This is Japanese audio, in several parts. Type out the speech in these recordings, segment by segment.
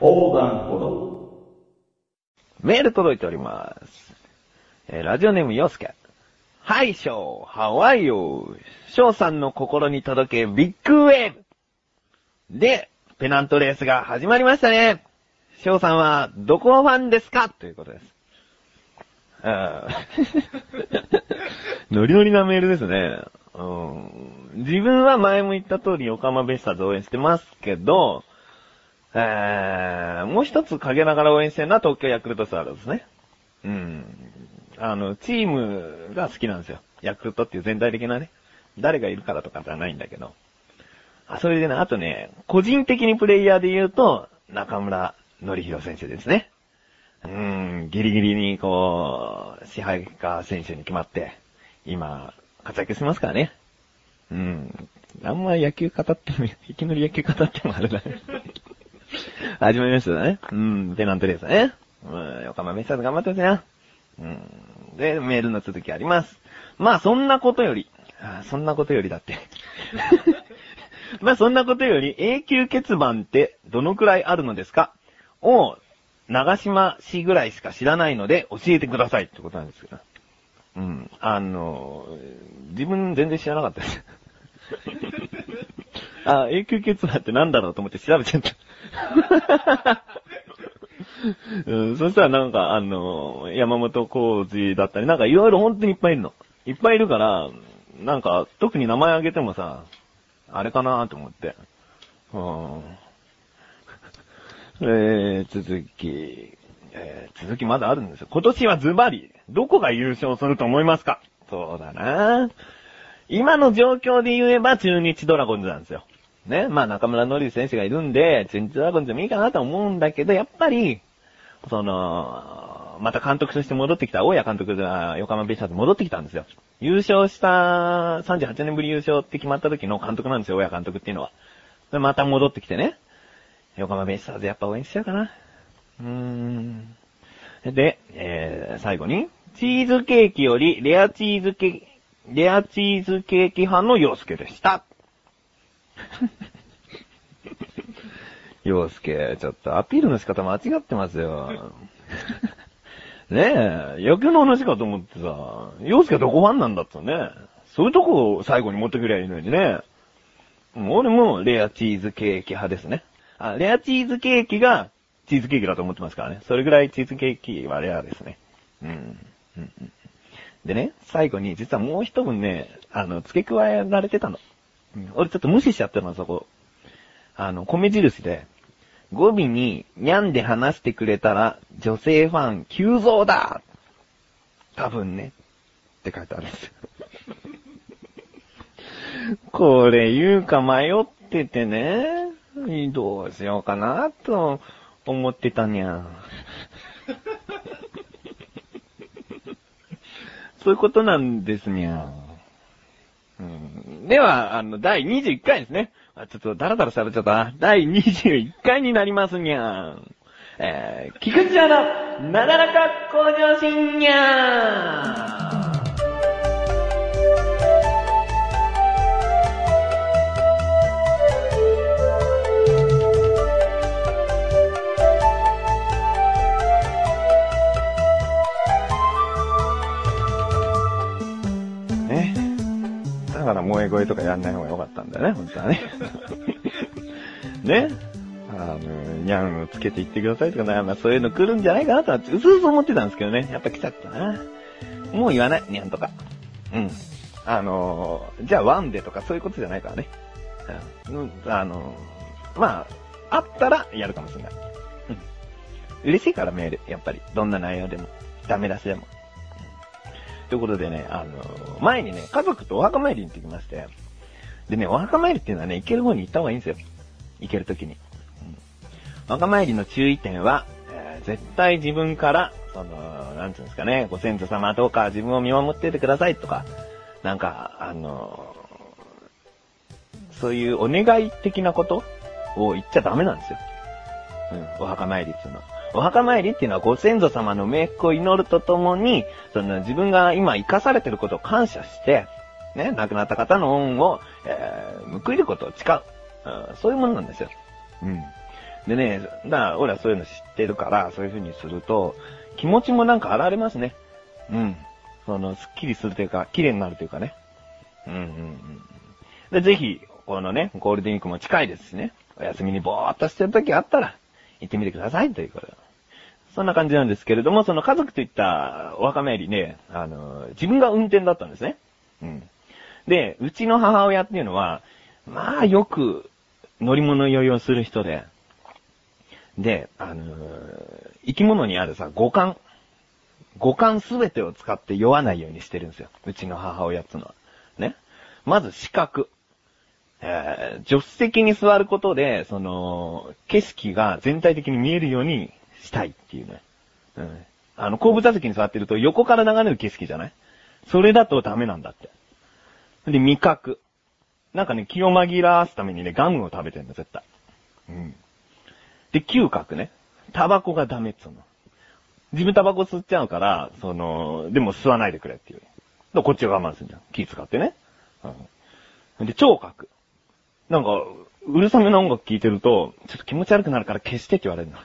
横断歩道。メール届いております。えーラジオネームヨスケ。はい、ショー、ハワイよ。ショーさんの心に届けビッグウェーブ。で、ペナントレースが始まりましたね。ショーさんはどこファンですか？ということです。あ ノリノリなメールですね。うん、自分は前も言った通り横浜ベスターズ応援してますけど、えー、もう一つ陰ながら応援してるのは東京ヤクルトスワローズね。うん。あの、チームが好きなんですよ。ヤクルトっていう全体的なね。誰がいるからとかじゃないんだけど。あ、それでね、あとね、個人的にプレイヤーで言うと、中村則弘選手ですね。うーん、ギリギリにこう、支配下選手に決まって、今、活躍してますからね。うん。あんま野球語っても、いきなり野球語ってもあれだね。始まりましたね。うん、ペナントレースだね。うん、横浜ベイスターズ頑張ってほしいな。うん。で、メールの続きあります。まあ、そんなことより、あそんなことよりだって。まあ、そんなことより、永久欠番ってどのくらいあるのですか？を、長島氏ぐらいしか知らないので教えてくださいってことなんですけど。うん。あの、自分全然知らなかったです。あ、永久欠番ってなんだろうと思って調べちゃった。うん、そしたらなんか、あの、山本浩二だったり、なんかいろいろ本当にいっぱいいるの。いっぱいいるから、なんか、特に名前あげてもさ、あれかなと思って。うん。えー、続き、えー、続きまだあるんですよ。今年はズバリ、どこが優勝すると思いますか？そうだな今の状況で言えば中日ドラゴンズなんですよ。ね。まあ中村のり選手がいるんで、中日ドラゴンズでもいいかなと思うんだけど、やっぱり、その、また監督として戻ってきた、大谷監督が横浜ベイスターズ戻ってきたんですよ。優勝した、38年ぶり優勝って決まった時の監督なんですよ、大谷監督っていうのは。で、また戻ってきてね。横浜ベイスターズやっぱ応援しちゃうかな。うーん。で、えー、最後に、チーズケーキよりレアチーズケーキレアチーズケーキ派の洋介でした。洋介、ちょっとアピールの仕方間違ってますよ。ねえ、野球の話かと思ってさ、洋介はどこファンなんだったね。そういうとこを最後に持ってくりゃいいのにね。俺もレアチーズケーキ派ですね。あ、レアチーズケーキがチーズケーキだと思ってますからね。それぐらいチーズケーキはレアですね。うん。でね、最後に実はもう一文ね、あの、付け加えられてたの。うん俺ちょっと無視しちゃったの、そこ。あの、米印で、語尾に、にゃんで話してくれたら、女性ファン急増だ多分ね。って書いてあるんですよ。これ言うか迷っててね、どうしようかなと思ってたにゃ。そういうことなんですにゃ。うん、では、あの、第21回ですね。あちょっとダラダラされちゃった。第21回になりますにゃーん。えー、菊池屋のなだらか向上心にゃん。から萌え声とかやんない方がよかったんだよね、本当はね。ね。あの、にゃんをつけていってくださいとか、まあそういうの来るんじゃないかなとは、うすうす思ってたんですけどね。やっぱ来ちゃったな。もう言わない、にゃんとか。うん。あのじゃあワンでとかそういうことじゃないからね。うん。あのまあ、あったらやるかもしれない。うん。嬉しいからメール、やっぱり。どんな内容でも。ダメ出しでも。ということでね、あの、前にね、家族とお墓参りに行ってきまして。でね、お墓参りっていうのはね、行ける方に行った方がいいんですよ。行けるときに。うんお墓参りの注意点は、えー絶対自分から、その、なんていうんですかね、ご先祖様とか自分を見守っててくださいとか、なんか、あのそういうお願い的なことを言っちゃダメなんですよ。うん、お墓参りっていうのは。お墓参りっていうのはご先祖様の冥福を祈るとともに、その自分が今生かされてることを感謝して、ね、亡くなった方の恩を、えー報いることを誓う、うんそういうものなんですよ。うん。でね、だから俺はそういうの知ってるから、そういう風にすると、気持ちもなんか現れますね。うん。その、スッキリするというか、綺麗になるというかね。うんうんうん。で、ぜひ、このね、ゴールデンウィークも近いですしね、お休みにぼーっとしてる時あったら、行ってみてくださいということ。そんな感じなんですけれども、その家族といったお墓参りね、あの、自分が運転だったんですね。うん。で、うちの母親っていうのは、まあよく乗り物酔いをする人で、で、あの生き物にあるさ、五感。五感すべてを使って酔わないようにしてるんですよ。うちの母親っていうのは。ね。まず視覚。えー、助手席に座ることで、その、景色が全体的に見えるようにしたいっていうね。うん。あの、後部座席に座ってると横から流れる景色じゃない？それだとダメなんだって。で、味覚。なんかね、気を紛らわすためにね、ガムを食べてんだ、絶対。うん。で、嗅覚ね。タバコがダメっつうの。自分タバコ吸っちゃうから、その、でも吸わないでくれっていう。でこっちが我慢するじゃん。気使ってね。うん。で、聴覚。なんか、うるさめな音楽聴いてると、ちょっと気持ち悪くなるから消してって言われるの。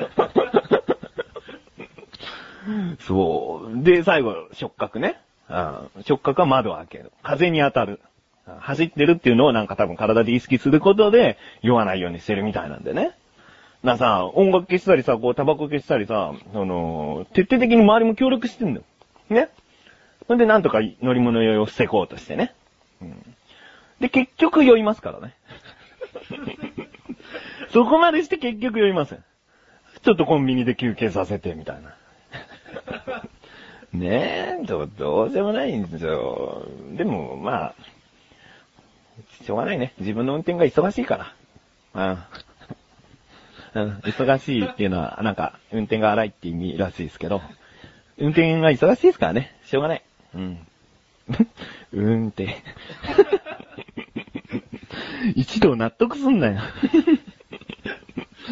そう。で、最後、触覚ね。うん。触覚は窓を開ける。風に当たる。うん走ってるっていうのをなんか多分体で意識することで酔わないようにしてるみたいなんでね。なさ、音楽消したりさ、こうタバコ消したりさ、その、徹底的に周りも協力してんだよ。ね。そんでなんとか乗り物酔いを防ごうとしてね。うん。で、結局酔いますからね。そこまでして結局酔いません。ちょっとコンビニで休憩させて、みたいな。ねえ、どう、どうしようもないんですよ。でも、まあ、しょうがないね。自分の運転が忙しいから。うん。うん、忙しいっていうのは、なんか、運転が荒いって意味らしいですけど、運転が忙しいですからね。しょうがない。うん。運転。一度納得すんなよ。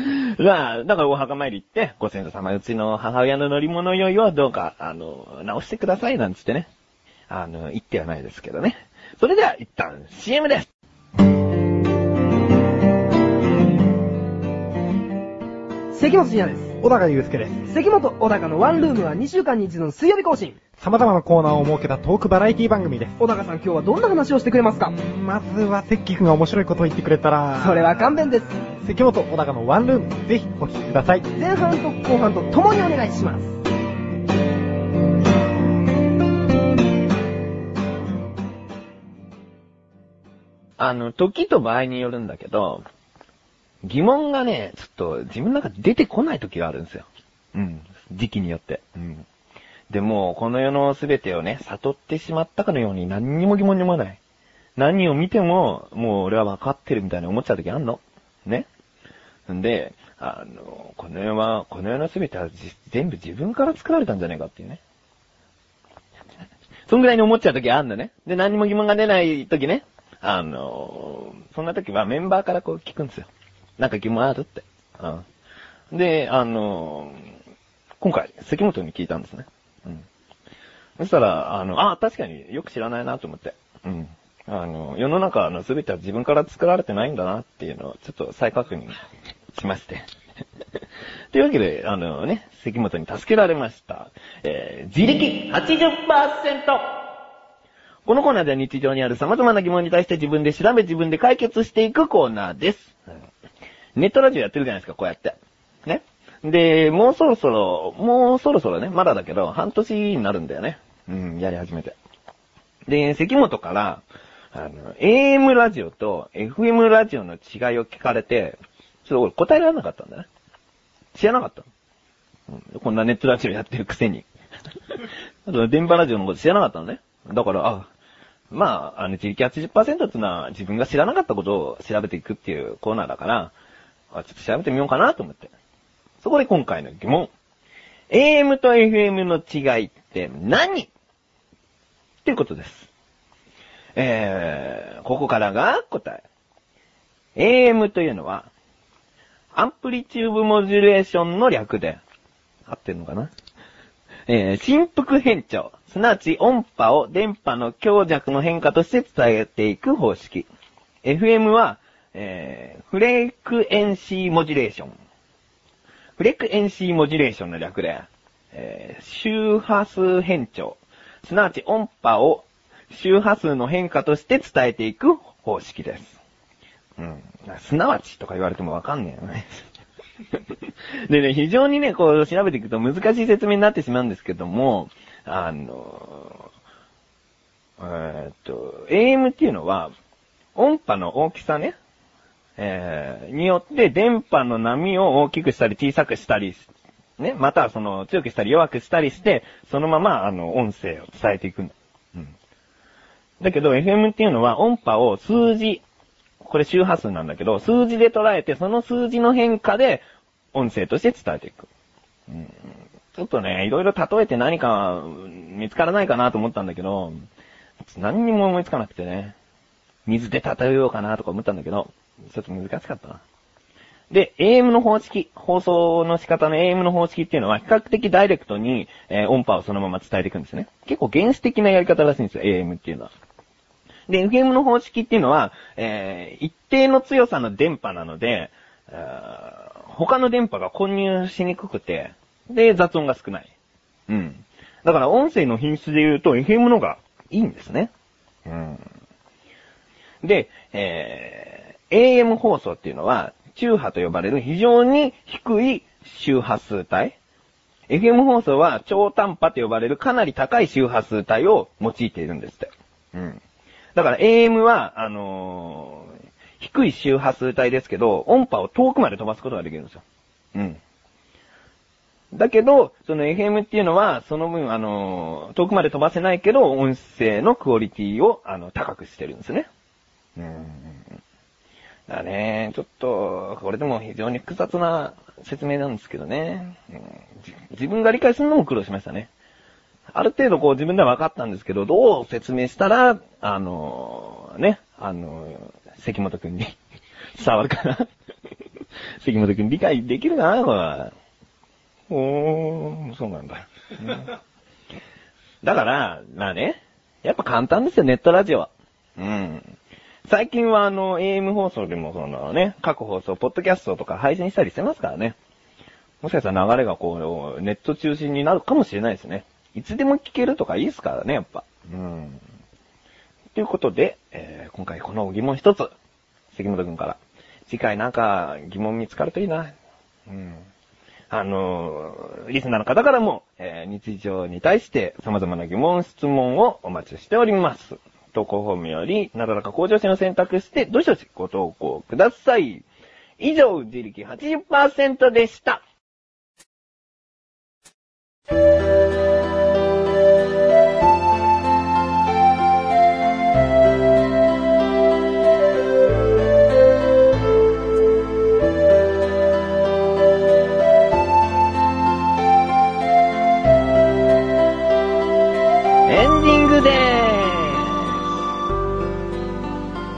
まあ、だからお墓参り行って、ご先祖様、うちの母親の乗り物酔いはどうか、あの、直してくださいなんつってね。あの、言ってはないですけどね。それでは一旦 CM です。関本信也です。小高祐介です。関本小高のワンルームは2週間に一度の水曜日更新。様々なコーナーを設けたトークバラエティ番組です。小高さん今日はどんな話をしてくれますか？まずは、関君が面白いことを言ってくれたら、それは勘弁です。関本小高のワンルーム、ぜひお聞きください。前半と後半と共にお願いします。あの、時と場合によるんだけど、疑問がね、ちょっと自分の中で出てこない時があるんですよ。うん。時期によって。うん。でも、この世の全てをね、悟ってしまったかのように何にも疑問にもない。何を見ても、もう俺は分かってるみたいに思っちゃう時あんの。ね。んで、あの、この世は、この世の全ては全部自分から作られたんじゃないかっていうね。そんぐらいに思っちゃう時あんのね。で、何にも疑問が出ない時ね。あの、そんな時はメンバーからこう聞くんですよ。なんか疑問あるって。うん。で、あの、今回、関本に聞いたんですね。うん。そしたら、あの、あ、確かによく知らないなと思って。うん。あの、世の中の全ては自分から作られてないんだなっていうのをちょっと再確認しまして。というわけで、あのね、関本に助けられました。えー、自力 80%! このコーナーでは日常にある様々な疑問に対して自分で調べ自分で解決していくコーナーです。ネットラジオやってるじゃないですか、こうやって。ね。で、もうそろそろ、もうそろそろね、まだだけど、半年になるんだよね。うん、やり始めて。で、関本から、あの、AM ラジオと FM ラジオの違いを聞かれて、ちょっと俺答えられなかったんだね。知らなかった。うん、こんなネットラジオやってるくせに。あと、電波ラジオのこと知らなかったのね。だから、あ、まあ、あの、自力80%っていうのは自分が知らなかったことを調べていくっていうコーナーだから、あちょっと調べてみようかなと思って。そこで今回の疑問。AM と FM の違いって何？っていうことです。えー、ここからが答え。AM というのは、アンプリチューブモジュレーションの略で、合ってるのかな？えー、振幅変調、すなわち音波を電波の強弱の変化として伝えていく方式。FM は、えー、フレークエンシーモジュレーション。フレークエンシーモジュレーションの略で、えー、周波数変調。すなわち音波を周波数の変化として伝えていく方式です。うん。すなわちとか言われてもわかんねえよね。でね、非常にね、こう調べていくと難しい説明になってしまうんですけども、あの、えーっと、AM っていうのは、音波の大きさね、えー、によって電波の波を大きくしたり小さくしたり、ね、またはその強くしたり弱くしたりして、そのままあの音声を伝えていくんだ。うん。だけど FM っていうのは音波を数字、これ周波数なんだけど、数字で捉えて、その数字の変化で音声として伝えていく。うん、ちょっとね、いろいろ例えて何か見つからないかなと思ったんだけど、何にも思いつかなくてね。水で例えようかなとか思ったんだけど、ちょっと難しかったな。で、AM の方式、放送の仕方の AM の方式っていうのは比較的ダイレクトに、えー音波をそのまま伝えていくんですね。結構原始的なやり方らしいんですよ、AM っていうのは。で、FM の方式っていうのは、えー一定の強さの電波なので、あー他の電波が混入しにくくて、で、雑音が少ない。うん。だから音声の品質で言うと FM のがいいんですね。うん。で、え AM 放送っていうのは、中波と呼ばれる非常に低い周波数帯。FM 放送は超短波と呼ばれるかなり高い周波数帯を用いているんですって。うん。だから AM は、あのー低い周波数帯ですけど、音波を遠くまで飛ばすことができるんですよ。うん。だけど、その FM っていうのは、その分、あのー遠くまで飛ばせないけど、音声のクオリティを、あの、高くしてるんですね。うん。だね、ちょっと、これでも非常に複雑な説明なんですけどね。うんじ自分が理解するのも苦労しましたね。ある程度こう自分では分かったんですけど、どう説明したら、あのね、あの関本くんに伝わるかな 関本くん理解できるかなこれ。おー、そうなんだ。うんだから、まあね、やっぱ簡単ですよ、ネットラジオは。うん。最近はあの、AM 放送でもそのね、各放送、ポッドキャストとか配信したりしてますからね。もしかしたら流れがこう、ネット中心になるかもしれないですね。いつでも聞けるとかいいですからね、やっぱ。うん。ということで、えー今回この疑問一つ、関本くんから。次回なんか疑問見つかるといいな。うん。あのーリスナーの方からも、えー日常に対して様々な疑問、質問をお待ちしております。投稿フォームより、なだらか向上心を選択して、どしどしご投稿ください。以上、自力80%でした。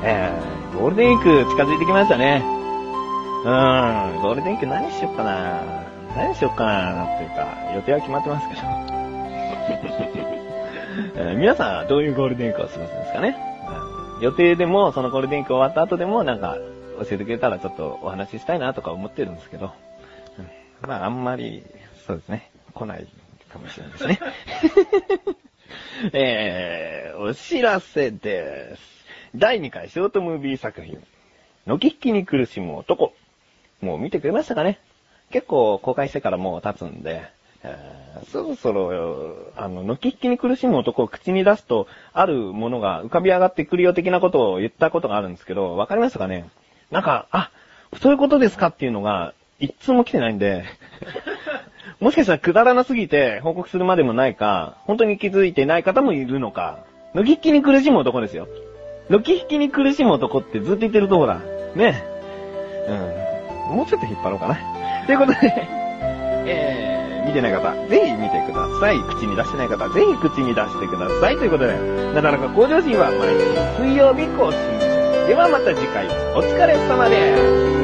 えー、ゴールデンウィーク近づいてきましたね。うーん、ゴールデンウィーク何しよっかな何しよっかなっていうか、予定は決まってますけど。えー皆さんはどういうゴールデンウィークを過ごすんですかね、うん予定でも、そのゴールデンウィーク終わった後でも、なんか、教えてくれたらちょっとお話ししたいなとか思ってるんですけど、うんまああんまり、そうですね、来ないかもしれないですね。えー、お知らせです。第2回ショートムービー作品、のき引きに苦しむ男。もう見てくれましたかね？結構公開してからもう経つんで、えーそろそろ、あの、のき引きに苦しむ男を口に出すと、あるものが浮かび上がってくるよ的なことを言ったことがあるんですけど、わかりましたかね？なんか、あ、そういうことですかっていうのが、一通も来てないんで、もしかしたらくだらなすぎて報告するまでもないか、本当に気づいてない方もいるのか、のき引きに苦しむ男ですよ。のき引きに苦しむ男ってずっと言ってるとこだ。ね。うん。もうちょっと引っ張ろうかな。ということで、えー、見てない方、ぜひ見てください。口に出してない方、ぜひ口に出してください。ということで、なだらか向上心は毎週水曜日更新。ではまた次回、お疲れ様です。